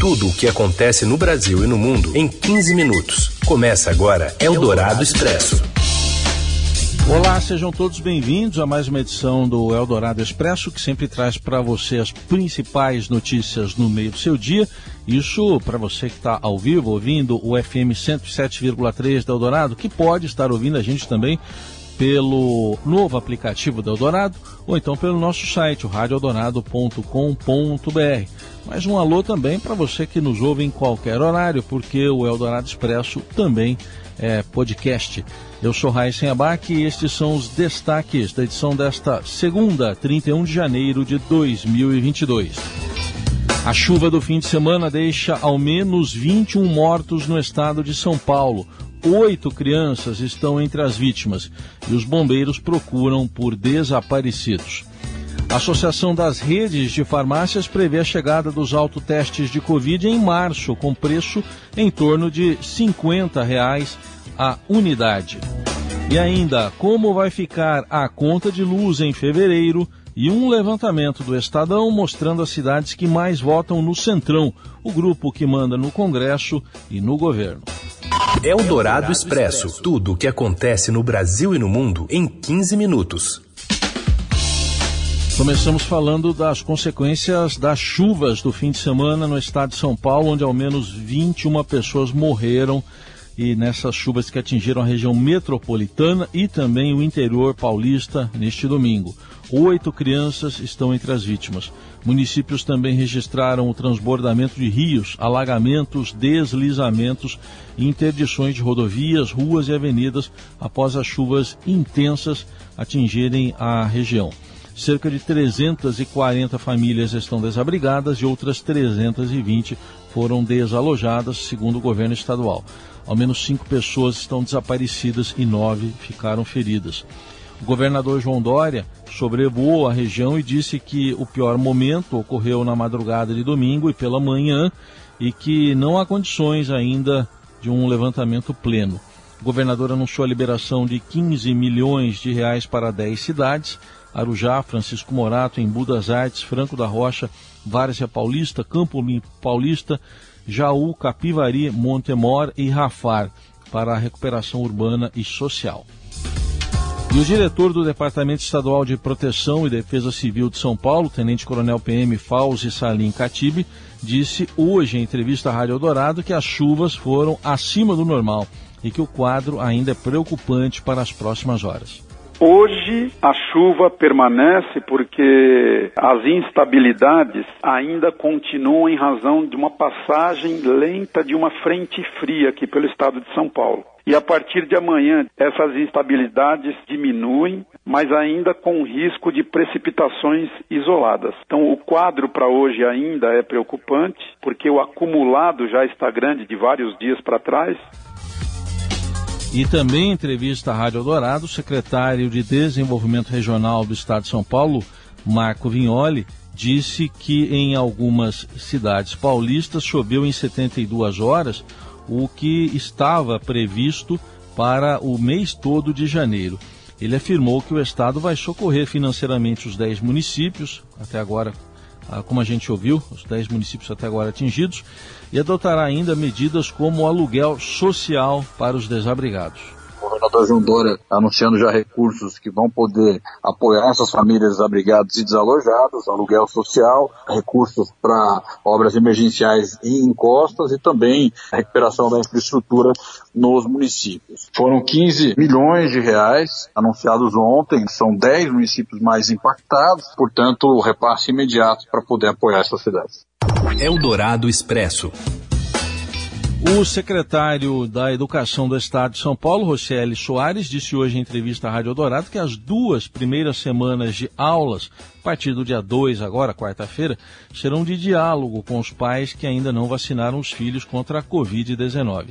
Tudo o que acontece no Brasil e no mundo em 15 minutos. Começa agora Eldorado Expresso. Olá, sejam todos bem-vindos a mais uma edição do Eldorado Expresso, que sempre traz para você as principais notícias no meio do seu dia. Isso para você que está ao vivo ouvindo o FM 107,3 da Eldorado, que pode estar ouvindo a gente também pelo novo aplicativo da Eldorado ou então pelo nosso site, radioeldorado.com.br. Mais um alô também para você que nos ouve em qualquer horário, porque o Eldorado Expresso também é podcast. Eu sou Raíssen Abac e estes são os destaques da edição desta segunda, 31 de janeiro de 2022. A chuva do fim de semana deixa ao menos 21 mortos no estado de São Paulo. Oito crianças estão entre as vítimas e os bombeiros procuram por desaparecidos. A Associação das Redes de Farmácias prevê a chegada dos autotestes de Covid em março, com preço em torno de 50 reais a unidade. E ainda, como vai ficar a conta de luz em fevereiro e um levantamento do Estadão mostrando as cidades que mais votam no Centrão, o grupo que manda no Congresso e no governo. Eldorado Expresso. Tudo o que acontece no Brasil e no mundo em 15 minutos. Começamos falando das consequências das chuvas do fim de semana no estado de São Paulo, onde ao menos 21 pessoas morreram e nessas chuvas que atingiram a região metropolitana e também o interior paulista neste domingo. Oito crianças estão entre as vítimas. Municípios também registraram o transbordamento de rios, alagamentos, deslizamentos e interdições de rodovias, ruas e avenidas após as chuvas intensas atingirem a região. Cerca de 340 famílias estão desabrigadas e outras 320 foram desalojadas, segundo o governo estadual. Ao menos cinco pessoas estão desaparecidas e nove ficaram feridas. O governador João Dória sobrevoou a região e disse que o pior momento ocorreu na madrugada de domingo e pela manhã e que não há condições ainda de um levantamento pleno. O governador anunciou a liberação de 15 milhões de reais para 10 cidades, Arujá, Francisco Morato, Embu das Artes, Franco da Rocha, Várzea Paulista, Campo Paulista, Jaú, Capivari, Montemor e Rafar para a recuperação urbana e social. E o diretor do Departamento Estadual de Proteção e Defesa Civil de São Paulo, Tenente Coronel PM Fauzi Salim Katibi, disse hoje em entrevista à Rádio Eldorado que as chuvas foram acima do normal e que o quadro ainda é preocupante para as próximas horas. Hoje a chuva permanece porque as instabilidades ainda continuam em razão de uma passagem lenta de uma frente fria aqui pelo estado de São Paulo. E a partir de amanhã essas instabilidades diminuem, mas ainda com risco de precipitações isoladas. Então o quadro para hoje ainda é preocupante, porque o acumulado já está grande de vários dias para trás e também entrevista à Rádio Dourado, o secretário de Desenvolvimento Regional do Estado de São Paulo, Marco Vignoli, disse que em algumas cidades paulistas choveu em 72 horas, o que estava previsto para o mês todo de janeiro. Ele afirmou que o Estado vai socorrer financeiramente os 10 municípios, até agora como a gente ouviu, os 10 municípios até agora atingidos, e adotará ainda medidas como o aluguel social para os desabrigados governador João Dória anunciando já recursos que vão poder apoiar essas famílias desabrigadas e desalojadas, aluguel social, recursos para obras emergenciais em encostas e também a recuperação da infraestrutura nos municípios. Foram 15 milhões de reais anunciados ontem, são 10 municípios mais impactados, portanto, repasse imediato para poder apoiar essas cidades. Eldorado Expresso. O secretário da Educação do Estado de São Paulo, Rocieli Soares, disse hoje em entrevista à Rádio Dourado que as duas primeiras semanas de aulas, a partir do dia 2, agora, quarta-feira, serão de diálogo com os pais que ainda não vacinaram os filhos contra a Covid-19.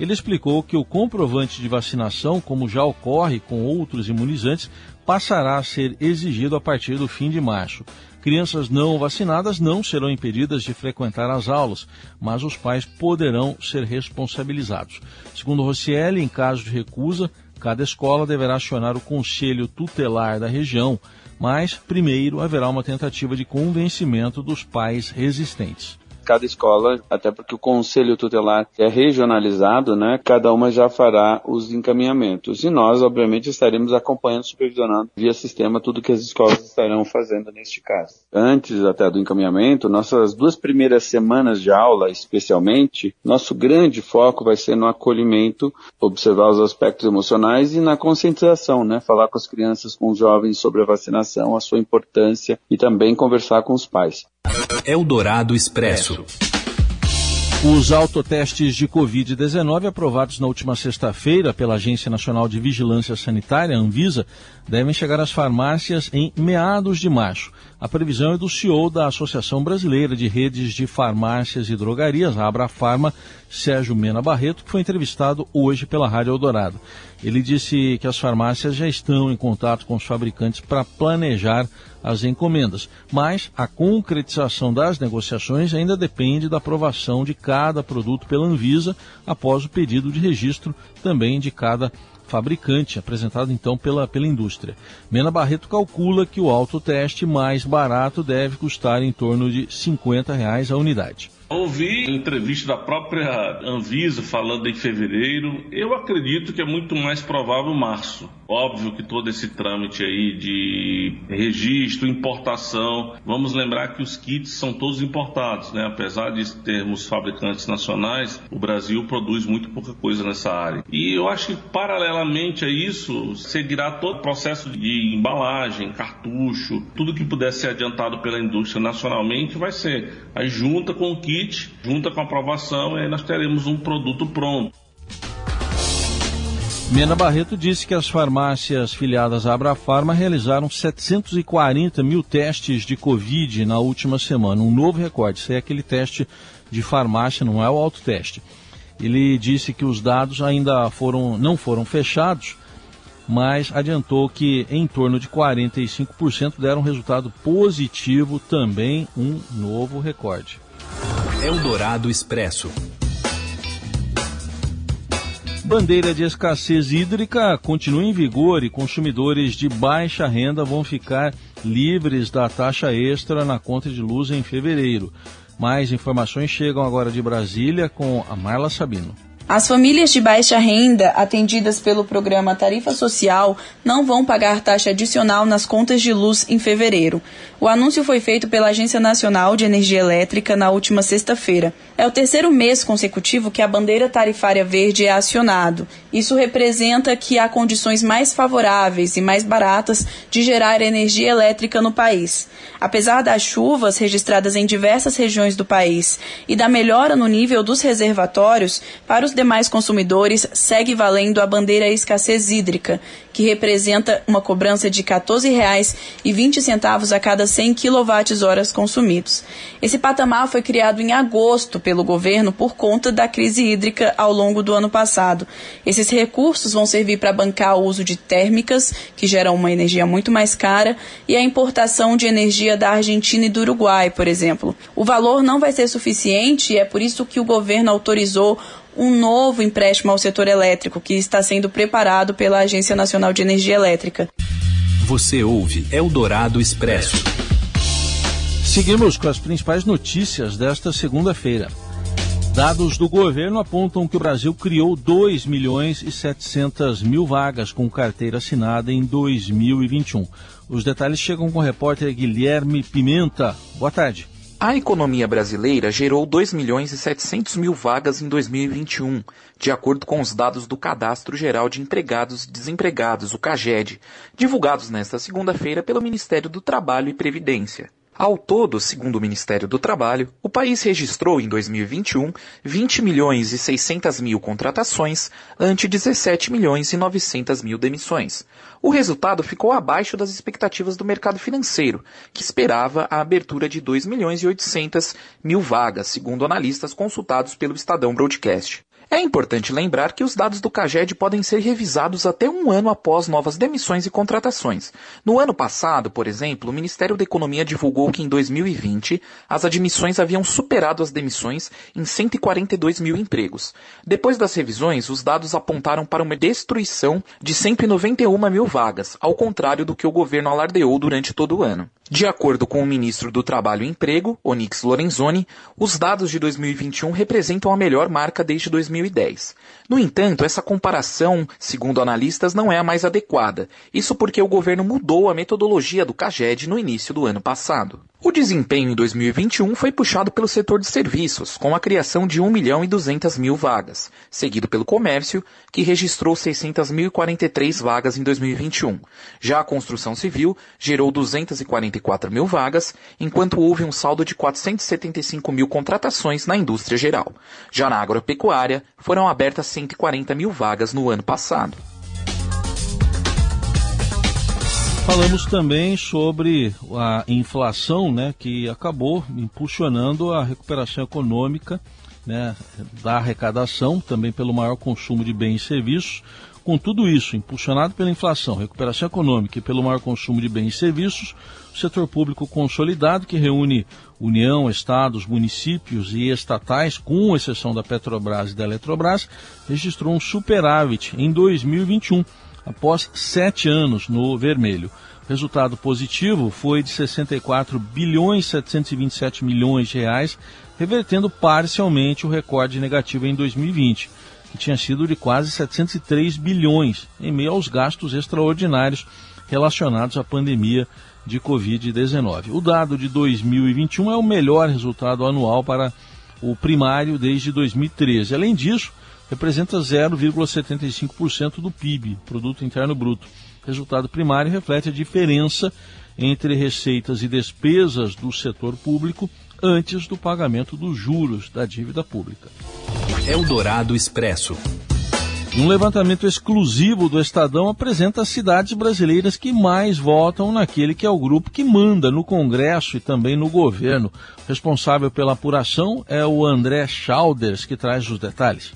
Ele explicou que o comprovante de vacinação, como já ocorre com outros imunizantes, passará a ser exigido a partir do fim de março. Crianças não vacinadas não serão impedidas de frequentar as aulas, mas os pais poderão ser responsabilizados. Segundo Rossielli, em caso de recusa, cada escola deverá acionar o conselho tutelar da região, mas primeiro haverá uma tentativa de convencimento dos pais resistentes cada escola, até porque o conselho tutelar é regionalizado, né? Cada uma já fará os encaminhamentos. E nós, obviamente, estaremos acompanhando, supervisionando via sistema tudo que as escolas estarão fazendo neste caso. Antes até do encaminhamento, nossas duas primeiras semanas de aula, especialmente, nosso grande foco vai ser no acolhimento, observar os aspectos emocionais e na conscientização, né? Falar com as crianças, com os jovens sobre a vacinação, a sua importância e também conversar com os pais. Eldorado Expresso. Os autotestes de Covid-19 aprovados na última sexta-feira pela Agência Nacional de Vigilância Sanitária, Anvisa, devem chegar às farmácias em meados de março. A previsão é do CEO da Associação Brasileira de Redes de Farmácias e Drogarias, a Abrafarma, Sérgio Mena Barreto, que foi entrevistado hoje pela Rádio Eldorado. Ele disse que as farmácias já estão em contato com os fabricantes para planejar as encomendas, mas a concretização das negociações ainda depende da aprovação de cada produto pela Anvisa após o pedido de registro também de cada fabricante, apresentado então pela, pela indústria. Mena Barreto calcula que o autoteste mais barato deve custar em torno de 50 reais a unidade. Ouvi entrevista da própria Anvisa falando em fevereiro. Eu acredito que é muito mais provável março. Óbvio que todo esse trâmite aí de registro, importação, vamos lembrar que os kits são todos importados, né? Apesar de termos fabricantes nacionais, o Brasil produz muito pouca coisa nessa área. E eu acho que paralelamente a isso, seguirá todo o processo de embalagem, cartucho, tudo que puder ser adiantado pela indústria nacionalmente vai ser aí junta com o kit junta com a aprovação, e aí nós teremos um produto pronto. Mena Barreto disse que as farmácias filiadas à Abrafarma realizaram 740 mil testes de Covid na última semana, um novo recorde. Isso é aquele teste de farmácia, não é o autoteste. Ele disse que os dados ainda foram, não foram fechados, mas adiantou que em torno de 45% deram resultado positivo, também um novo recorde. Eldorado Expresso. Bandeira de escassez hídrica continua em vigor e consumidores de baixa renda vão ficar livres da taxa extra na conta de luz em fevereiro. Mais informações chegam agora de Brasília com a Marla Sabino. As famílias de baixa renda atendidas pelo programa Tarifa Social não vão pagar taxa adicional nas contas de luz em fevereiro. O anúncio foi feito pela Agência Nacional de Energia Elétrica na última sexta-feira. É o terceiro mês consecutivo que a bandeira tarifária verde é acionado. Isso representa que há condições mais favoráveis e mais baratas de gerar energia elétrica no país. Apesar das chuvas registradas em diversas regiões do país e da melhora no nível dos reservatórios, para os demais consumidores segue valendo a bandeira escassez hídrica, que representa uma cobrança de R$ 14,20 a cada 100 kWh consumidos. Esse patamar foi criado em agosto pelo governo por conta da crise hídrica ao longo do ano passado. Esses recursos vão servir para bancar o uso de térmicas, que geram uma energia muito mais cara, e a importação de energia da Argentina e do Uruguai, por exemplo. O valor não vai ser suficiente e é por isso que o governo autorizou um novo empréstimo ao setor elétrico que está sendo preparado pela Agência Nacional de Energia Elétrica. Você ouve Eldorado Expresso. Seguimos com as principais notícias desta segunda-feira. Dados do governo apontam que o Brasil criou 2 milhões e 700 mil vagas com carteira assinada em 2021. Os detalhes chegam com o repórter Guilherme Pimenta. Boa tarde. A economia brasileira gerou 2 milhões e 700 mil vagas em 2021, de acordo com os dados do Cadastro Geral de Empregados e Desempregados, o CAGED, divulgados nesta segunda-feira pelo Ministério do Trabalho e Previdência. Ao todo, segundo o Ministério do Trabalho, o país registrou em 2021 20 milhões e 600 mil contratações ante 17 milhões e 900 mil demissões. O resultado ficou abaixo das expectativas do mercado financeiro, que esperava a abertura de 2 milhões e 800 mil vagas, segundo analistas consultados pelo Estadão Broadcast. É importante lembrar que os dados do CAGED podem ser revisados até um ano após novas demissões e contratações. No ano passado, por exemplo, o Ministério da Economia divulgou que em 2020 as admissões haviam superado as demissões em 142 mil empregos. Depois das revisões, os dados apontaram para uma destruição de 191 mil vagas, ao contrário do que o governo alardeou durante todo o ano. De acordo com o ministro do Trabalho e Emprego, Onix Lorenzoni, os dados de 2021 representam a melhor marca desde 2010. No entanto, essa comparação, segundo analistas, não é a mais adequada. Isso porque o governo mudou a metodologia do CAGED no início do ano passado. O desempenho em 2021 foi puxado pelo setor de serviços, com a criação de 1 milhão e 200 mil vagas, seguido pelo comércio, que registrou 600.043 vagas em 2021. Já a construção civil gerou 244 mil vagas, enquanto houve um saldo de 475 mil contratações na indústria geral. Já na agropecuária, foram abertas 140 mil vagas no ano passado. Falamos também sobre a inflação, né, que acabou impulsionando a recuperação econômica, né, da arrecadação, também pelo maior consumo de bens e serviços. Com tudo isso, impulsionado pela inflação, recuperação econômica e pelo maior consumo de bens e serviços, o setor público consolidado, que reúne União, Estados, municípios e estatais, com exceção da Petrobras e da Eletrobras, registrou um superávit em 2021 após sete anos no vermelho. O resultado positivo foi de 64 bilhões 727 milhões de reais, revertendo parcialmente o recorde negativo em 2020, que tinha sido de quase 703 bilhões, em meio aos gastos extraordinários relacionados à pandemia de Covid-19. O dado de 2021 é o melhor resultado anual para o primário desde 2013. Além disso, representa 0,75% do PIB, Produto Interno Bruto. Resultado primário reflete a diferença entre receitas e despesas do setor público antes do pagamento dos juros da dívida pública. Eldorado Expresso. Um levantamento exclusivo do Estadão apresenta as cidades brasileiras que mais votam naquele que é o grupo que manda no Congresso e também no governo. Responsável pela apuração é o André Schauders, que traz os detalhes.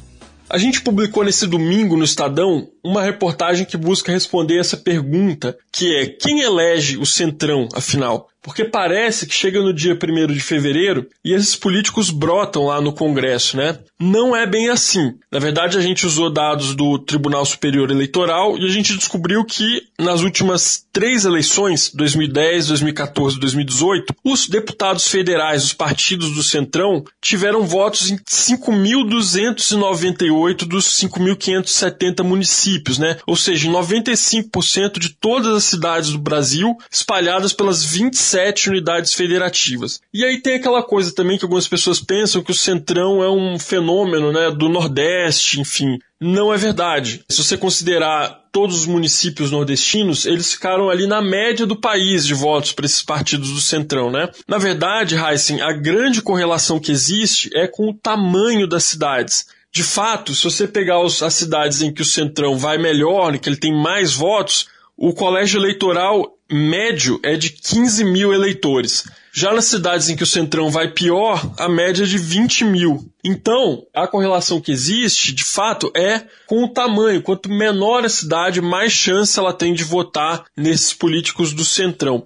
A gente publicou nesse domingo no Estadão uma reportagem que busca responder essa pergunta, que é quem elege o Centrão, afinal? Porque parece que chega no dia 1 de fevereiro e esses políticos brotam lá no Congresso, né? Não é bem assim. Na verdade, a gente usou dados do Tribunal Superior Eleitoral e a gente descobriu que nas últimas três eleições, 2010, 2014 e 2018, os deputados federais, os partidos do Centrão, tiveram votos em 5.298 dos 5.570 municípios, né? Ou seja, 95% de todas as cidades do Brasil, espalhadas pelas 27 sete unidades federativas. E aí tem aquela coisa também que algumas pessoas pensam que o Centrão é um fenômeno né, do Nordeste, enfim. Não é verdade. Se você considerar todos os municípios nordestinos, eles ficaram ali na média do país de votos para esses partidos do Centrão, né? Na verdade, Heisen, a grande correlação que existe é com o tamanho das cidades. De fato, se você pegar as cidades em que o Centrão vai melhor, em que ele tem mais votos, o colégio eleitoral médio é de 15 mil eleitores. Já nas cidades em que o Centrão vai pior, a média é de 20 mil. Então, a correlação que existe, de fato, é com o tamanho. Quanto menor a cidade, mais chance ela tem de votar nesses políticos do Centrão.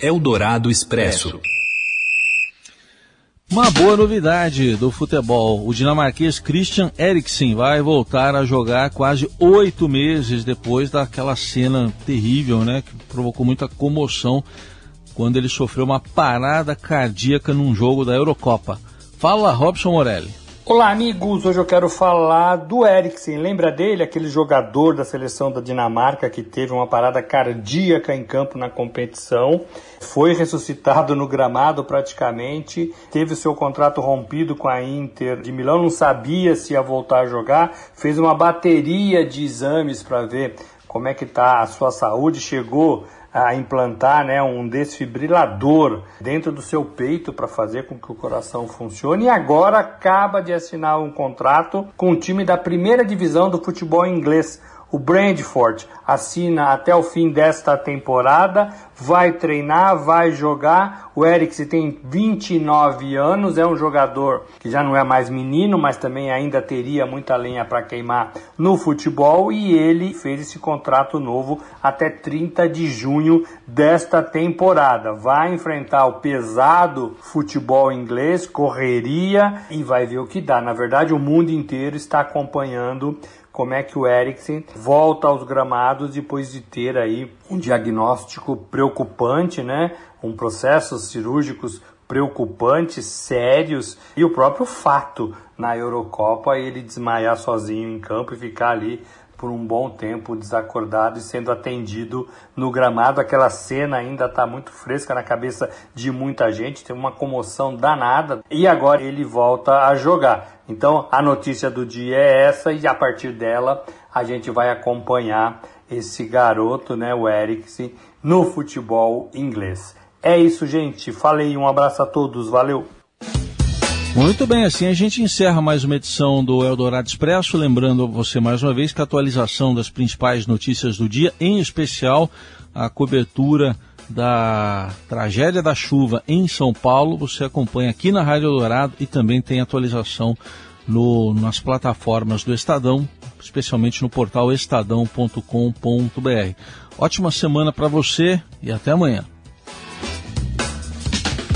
Eldorado Expresso. Uma boa novidade do futebol. O dinamarquês Christian Eriksen vai voltar a jogar quase oito meses depois daquela cena terrível, né? Que provocou muita comoção quando ele sofreu uma parada cardíaca num jogo da Eurocopa. Fala, Robson Morelli. Olá, amigos. Hoje eu quero falar do Eriksen. Lembra dele, aquele jogador da seleção da Dinamarca que teve uma parada cardíaca em campo na competição? Foi ressuscitado no gramado praticamente, teve seu contrato rompido com a Inter de Milão, não sabia se ia voltar a jogar, fez uma bateria de exames para ver como é que está a sua saúde, chegou a implantar né, um desfibrilador dentro do seu peito para fazer com que o coração funcione. E agora acaba de assinar um contrato com o time da primeira divisão do futebol inglês, o Brentford assina até o fim desta temporada, vai treinar, vai jogar. O Eriksen tem 29 anos, é um jogador que já não é mais menino, mas também ainda teria muita lenha para queimar no futebol e ele fez esse contrato novo até 30 de junho desta temporada. Vai enfrentar o pesado futebol inglês, correria e vai ver o que dá. Na verdade, o mundo inteiro está acompanhando como é que o Eriksen volta aos gramados depois de ter aí um diagnóstico preocupante, né? um processos cirúrgicos preocupantes, sérios, e o próprio fato na Eurocopa ele desmaiar sozinho em campo e ficar ali por um bom tempo desacordado e sendo atendido no gramado. Aquela cena ainda está muito fresca na cabeça de muita gente, tem uma comoção danada e agora ele volta a jogar. Então a notícia do dia é essa e a partir dela a gente vai acompanhar esse garoto, né, o Eriksen, no futebol inglês. É isso, gente. Falei, um abraço a todos, valeu. Muito bem, assim a gente encerra mais uma edição do Eldorado Expresso, lembrando você mais uma vez que a atualização das principais notícias do dia, em especial a cobertura da tragédia da chuva em São Paulo, você acompanha aqui na Rádio Eldorado e também tem atualização no, nas plataformas do Estadão, especialmente no portal estadão.com.br. Ótima semana para você e até amanhã.